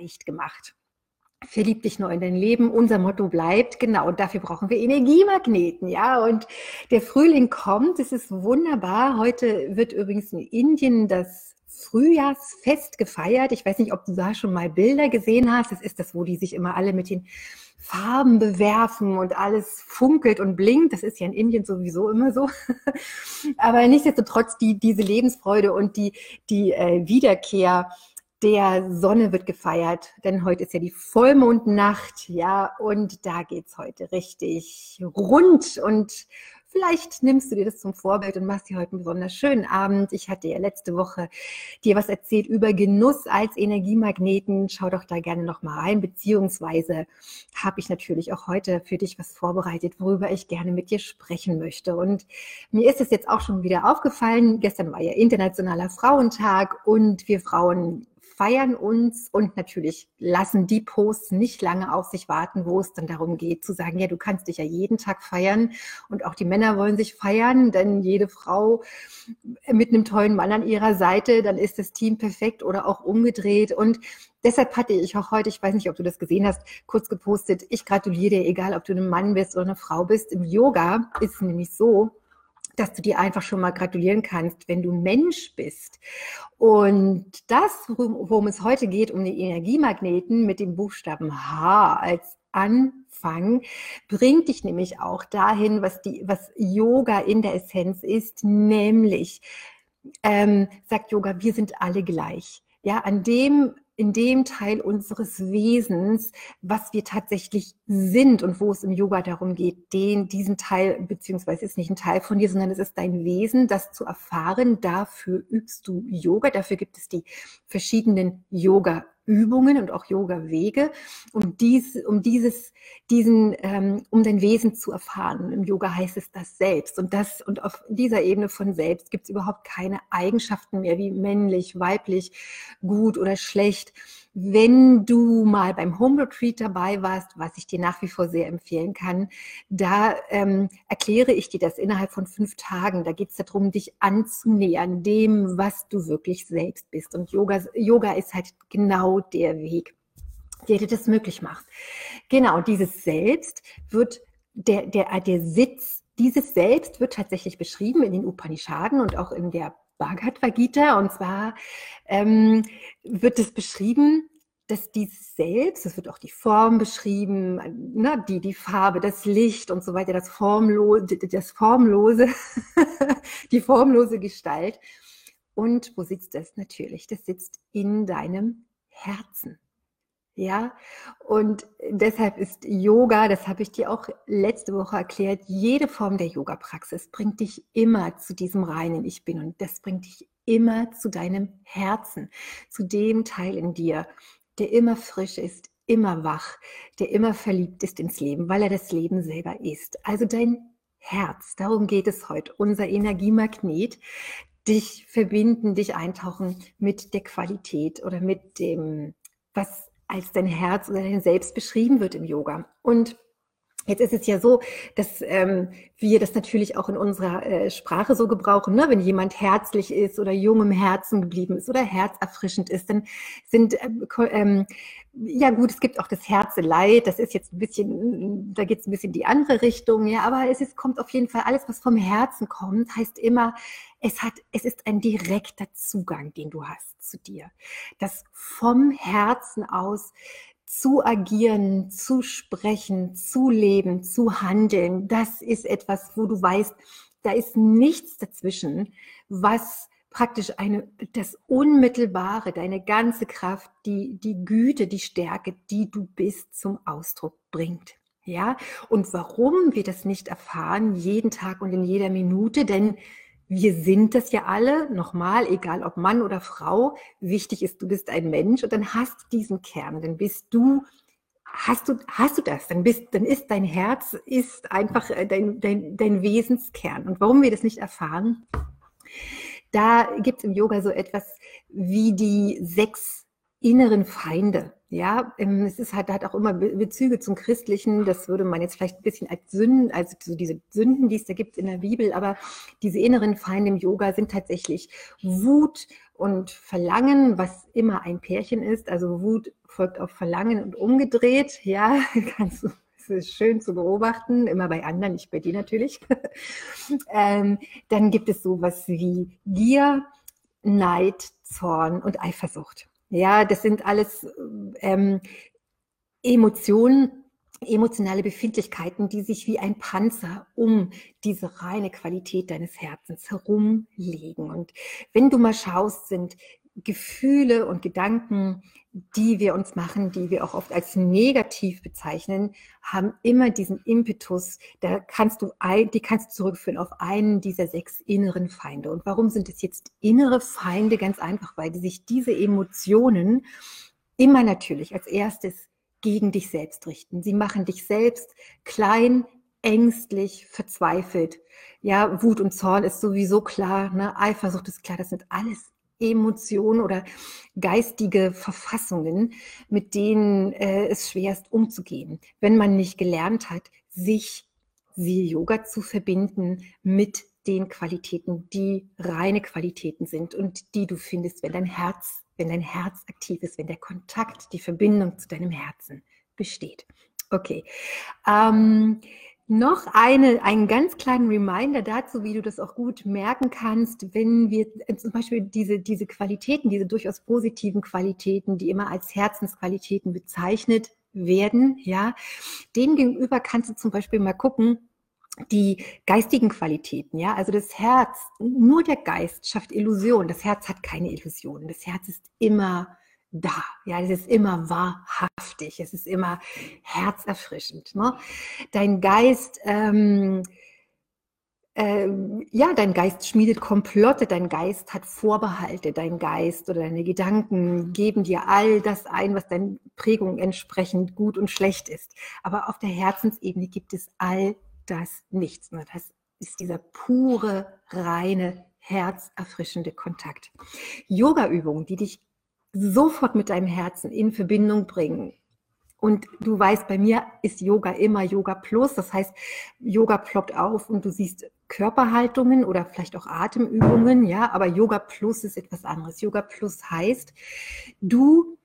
leicht gemacht. Verlieb dich neu in dein Leben. Unser Motto bleibt, genau, und dafür brauchen wir Energiemagneten, ja. Und der Frühling kommt, es ist wunderbar. Heute wird übrigens in Indien das Frühjahrsfest gefeiert. Ich weiß nicht, ob du da schon mal Bilder gesehen hast. Das ist das, wo die sich immer alle mit den Farben bewerfen und alles funkelt und blinkt. Das ist ja in Indien sowieso immer so. Aber nichtsdestotrotz die, diese Lebensfreude und die, die äh, Wiederkehr der Sonne wird gefeiert, denn heute ist ja die Vollmondnacht, ja, und da geht's heute richtig rund und vielleicht nimmst du dir das zum Vorbild und machst dir heute einen besonders schönen Abend. Ich hatte ja letzte Woche dir was erzählt über Genuss als Energiemagneten. Schau doch da gerne noch mal rein, beziehungsweise habe ich natürlich auch heute für dich was vorbereitet, worüber ich gerne mit dir sprechen möchte. Und mir ist es jetzt auch schon wieder aufgefallen, gestern war ja Internationaler Frauentag und wir Frauen feiern uns und natürlich lassen die Posts nicht lange auf sich warten, wo es dann darum geht zu sagen, ja, du kannst dich ja jeden Tag feiern und auch die Männer wollen sich feiern, denn jede Frau mit einem tollen Mann an ihrer Seite, dann ist das Team perfekt oder auch umgedreht und Deshalb hatte ich auch heute, ich weiß nicht, ob du das gesehen hast, kurz gepostet, ich gratuliere dir, egal ob du ein Mann bist oder eine Frau bist. Im Yoga ist es nämlich so, dass du dir einfach schon mal gratulieren kannst, wenn du Mensch bist. Und das, worum es heute geht, um die Energiemagneten mit dem Buchstaben H als Anfang, bringt dich nämlich auch dahin, was, die, was Yoga in der Essenz ist, nämlich, ähm, sagt Yoga, wir sind alle gleich. Ja, an dem in dem Teil unseres Wesens, was wir tatsächlich sind und wo es im Yoga darum geht, den, diesen Teil, beziehungsweise ist nicht ein Teil von dir, sondern es ist dein Wesen, das zu erfahren. Dafür übst du Yoga. Dafür gibt es die verschiedenen Yoga Übungen und auch Yoga-Wege, um, dies, um dieses, diesen, ähm, um dein Wesen zu erfahren. Im Yoga heißt es das Selbst. Und das, und auf dieser Ebene von Selbst gibt es überhaupt keine Eigenschaften mehr wie männlich, weiblich, gut oder schlecht wenn du mal beim Home Retreat dabei warst, was ich dir nach wie vor sehr empfehlen kann, da ähm, erkläre ich dir das innerhalb von fünf Tagen. Da geht es darum, dich anzunähern, dem, was du wirklich selbst bist. Und Yoga, Yoga ist halt genau der Weg, der dir das möglich macht. Genau, dieses Selbst wird der, der, der Sitz dieses Selbst wird tatsächlich beschrieben in den Upanishaden und auch in der Bhagavad Gita. Und zwar ähm, wird es beschrieben, dass dieses Selbst, es wird auch die Form beschrieben, ne, die, die Farbe, das Licht und so weiter, das Formlose, das Formlose, die formlose Gestalt. Und wo sitzt das natürlich? Das sitzt in deinem Herzen. Ja, und deshalb ist Yoga, das habe ich dir auch letzte Woche erklärt, jede Form der Yoga-Praxis bringt dich immer zu diesem reinen Ich bin und das bringt dich immer zu deinem Herzen, zu dem Teil in dir, der immer frisch ist, immer wach, der immer verliebt ist ins Leben, weil er das Leben selber ist. Also dein Herz, darum geht es heute, unser Energiemagnet, dich verbinden, dich eintauchen mit der Qualität oder mit dem, was als dein Herz oder dein Selbst beschrieben wird im Yoga. Und Jetzt ist es ja so, dass ähm, wir das natürlich auch in unserer äh, Sprache so gebrauchen. Ne? Wenn jemand herzlich ist oder jung im Herzen geblieben ist oder herzerfrischend ist, dann sind äh, ähm, ja gut, es gibt auch das Herzeleid, das ist jetzt ein bisschen, da geht es ein bisschen in die andere Richtung, ja, aber es ist, kommt auf jeden Fall, alles, was vom Herzen kommt, heißt immer, es hat, es ist ein direkter Zugang, den du hast zu dir. Das vom Herzen aus zu agieren, zu sprechen, zu leben, zu handeln, das ist etwas, wo du weißt, da ist nichts dazwischen, was praktisch eine, das Unmittelbare, deine ganze Kraft, die, die Güte, die Stärke, die du bist, zum Ausdruck bringt. Ja, und warum wir das nicht erfahren, jeden Tag und in jeder Minute, denn wir sind das ja alle, nochmal, egal ob Mann oder Frau, wichtig ist, du bist ein Mensch und dann hast du diesen Kern, dann bist du, hast du, hast du das, dann bist, dann ist dein Herz, ist einfach äh, dein, dein, dein Wesenskern. Und warum wir das nicht erfahren, da gibt es im Yoga so etwas wie die sechs inneren Feinde. Ja, ähm, es ist halt, hat auch immer Bezüge zum Christlichen. Das würde man jetzt vielleicht ein bisschen als Sünden, also so diese Sünden, die es da gibt in der Bibel, aber diese inneren Feinde im Yoga sind tatsächlich Wut und Verlangen, was immer ein Pärchen ist. Also Wut folgt auf Verlangen und umgedreht. Ja, kannst es ist schön zu beobachten, immer bei anderen, nicht bei dir natürlich. ähm, dann gibt es sowas wie Gier, Neid, Zorn und Eifersucht. Ja, das sind alles ähm, Emotionen, emotionale Befindlichkeiten, die sich wie ein Panzer um diese reine Qualität deines Herzens herumlegen. Und wenn du mal schaust, sind Gefühle und Gedanken, die wir uns machen, die wir auch oft als negativ bezeichnen, haben immer diesen Impetus, da kannst du ein, die kannst du zurückführen auf einen dieser sechs inneren Feinde. Und warum sind es jetzt innere Feinde? Ganz einfach, weil sich diese Emotionen immer natürlich als erstes gegen dich selbst richten. Sie machen dich selbst klein, ängstlich, verzweifelt. Ja, Wut und Zorn ist sowieso klar, ne? Eifersucht ist klar, das sind alles Emotionen oder geistige Verfassungen, mit denen äh, es schwer ist umzugehen, wenn man nicht gelernt hat, sich wie Yoga zu verbinden mit den Qualitäten, die reine Qualitäten sind und die du findest, wenn dein Herz, wenn dein Herz aktiv ist, wenn der Kontakt, die Verbindung zu deinem Herzen besteht. Okay. Ähm, noch eine, einen ganz kleinen Reminder dazu, wie du das auch gut merken kannst, wenn wir äh, zum Beispiel diese, diese Qualitäten, diese durchaus positiven Qualitäten, die immer als Herzensqualitäten bezeichnet werden, ja, denen gegenüber kannst du zum Beispiel mal gucken, die geistigen Qualitäten, ja, also das Herz, nur der Geist schafft Illusion. Das Herz hat keine Illusionen. Das Herz ist immer da. Ja, es ist immer wahrhaftig, es ist immer herzerfrischend. Ne? Dein Geist, ähm, ähm, ja, dein Geist schmiedet Komplotte, dein Geist hat Vorbehalte, dein Geist oder deine Gedanken geben dir all das ein, was deinen Prägungen entsprechend gut und schlecht ist. Aber auf der Herzensebene gibt es all das nichts. Ne? Das ist dieser pure, reine, herzerfrischende Kontakt. Yoga-Übungen, die dich sofort mit deinem Herzen in Verbindung bringen. Und du weißt, bei mir ist Yoga immer Yoga Plus. Das heißt, Yoga ploppt auf und du siehst Körperhaltungen oder vielleicht auch Atemübungen, ja, aber Yoga Plus ist etwas anderes. Yoga Plus heißt, du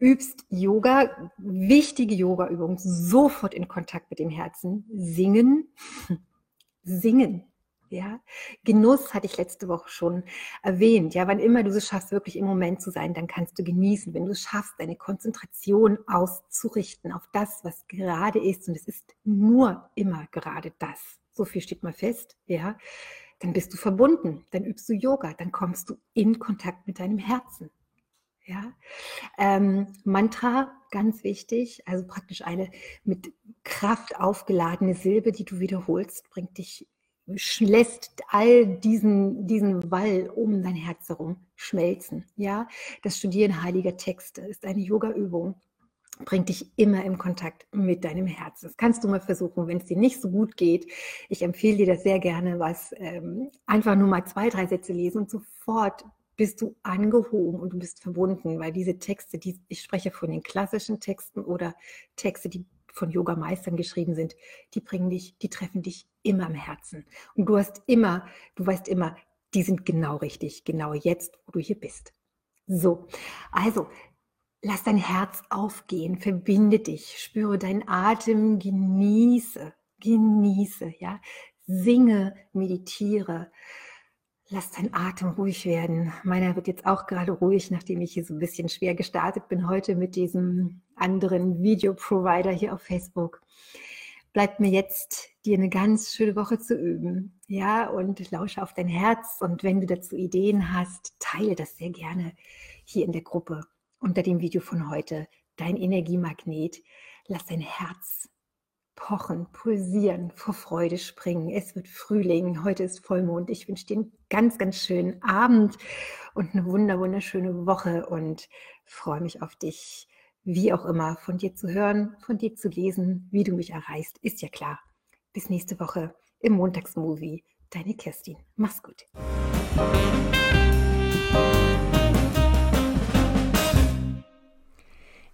übst Yoga, wichtige Yoga-Übungen, sofort in Kontakt mit dem Herzen. Singen, singen. Ja, Genuss hatte ich letzte Woche schon erwähnt. Ja, wann immer du es schaffst, wirklich im Moment zu sein, dann kannst du genießen. Wenn du es schaffst, deine Konzentration auszurichten auf das, was gerade ist, und es ist nur immer gerade das. So viel steht mal fest. Ja, dann bist du verbunden. Dann übst du Yoga. Dann kommst du in Kontakt mit deinem Herzen. Ja, ähm, Mantra, ganz wichtig, also praktisch eine mit Kraft aufgeladene Silbe, die du wiederholst, bringt dich lässt all diesen, diesen Wall um dein Herz herum schmelzen. Ja, das Studieren heiliger Texte ist eine Yoga-Übung bringt dich immer im Kontakt mit deinem Herzen. Das kannst du mal versuchen, wenn es dir nicht so gut geht. Ich empfehle dir das sehr gerne, was ähm, einfach nur mal zwei, drei Sätze lesen und sofort bist du angehoben und du bist verbunden, weil diese Texte, die ich spreche von den klassischen Texten oder Texte, die von Yoga-Meistern geschrieben sind, die bringen dich, die treffen dich immer im Herzen. Und du hast immer, du weißt immer, die sind genau richtig, genau jetzt, wo du hier bist. So, also lass dein Herz aufgehen, verbinde dich, spüre deinen Atem, genieße, genieße, ja, singe, meditiere. Lass deinen Atem ruhig werden. Meiner wird jetzt auch gerade ruhig, nachdem ich hier so ein bisschen schwer gestartet bin heute mit diesem anderen Videoprovider hier auf Facebook. Bleibt mir jetzt, dir eine ganz schöne Woche zu üben. Ja, und lausche auf dein Herz. Und wenn du dazu Ideen hast, teile das sehr gerne hier in der Gruppe unter dem Video von heute. Dein Energiemagnet. Lass dein Herz pochen, pulsieren, vor Freude springen. Es wird Frühling, heute ist Vollmond. Ich wünsche dir einen ganz, ganz schönen Abend und eine wunder, wunderschöne Woche und freue mich auf dich, wie auch immer, von dir zu hören, von dir zu lesen, wie du mich erreichst, ist ja klar. Bis nächste Woche im Montagsmovie. Deine Kerstin. Mach's gut.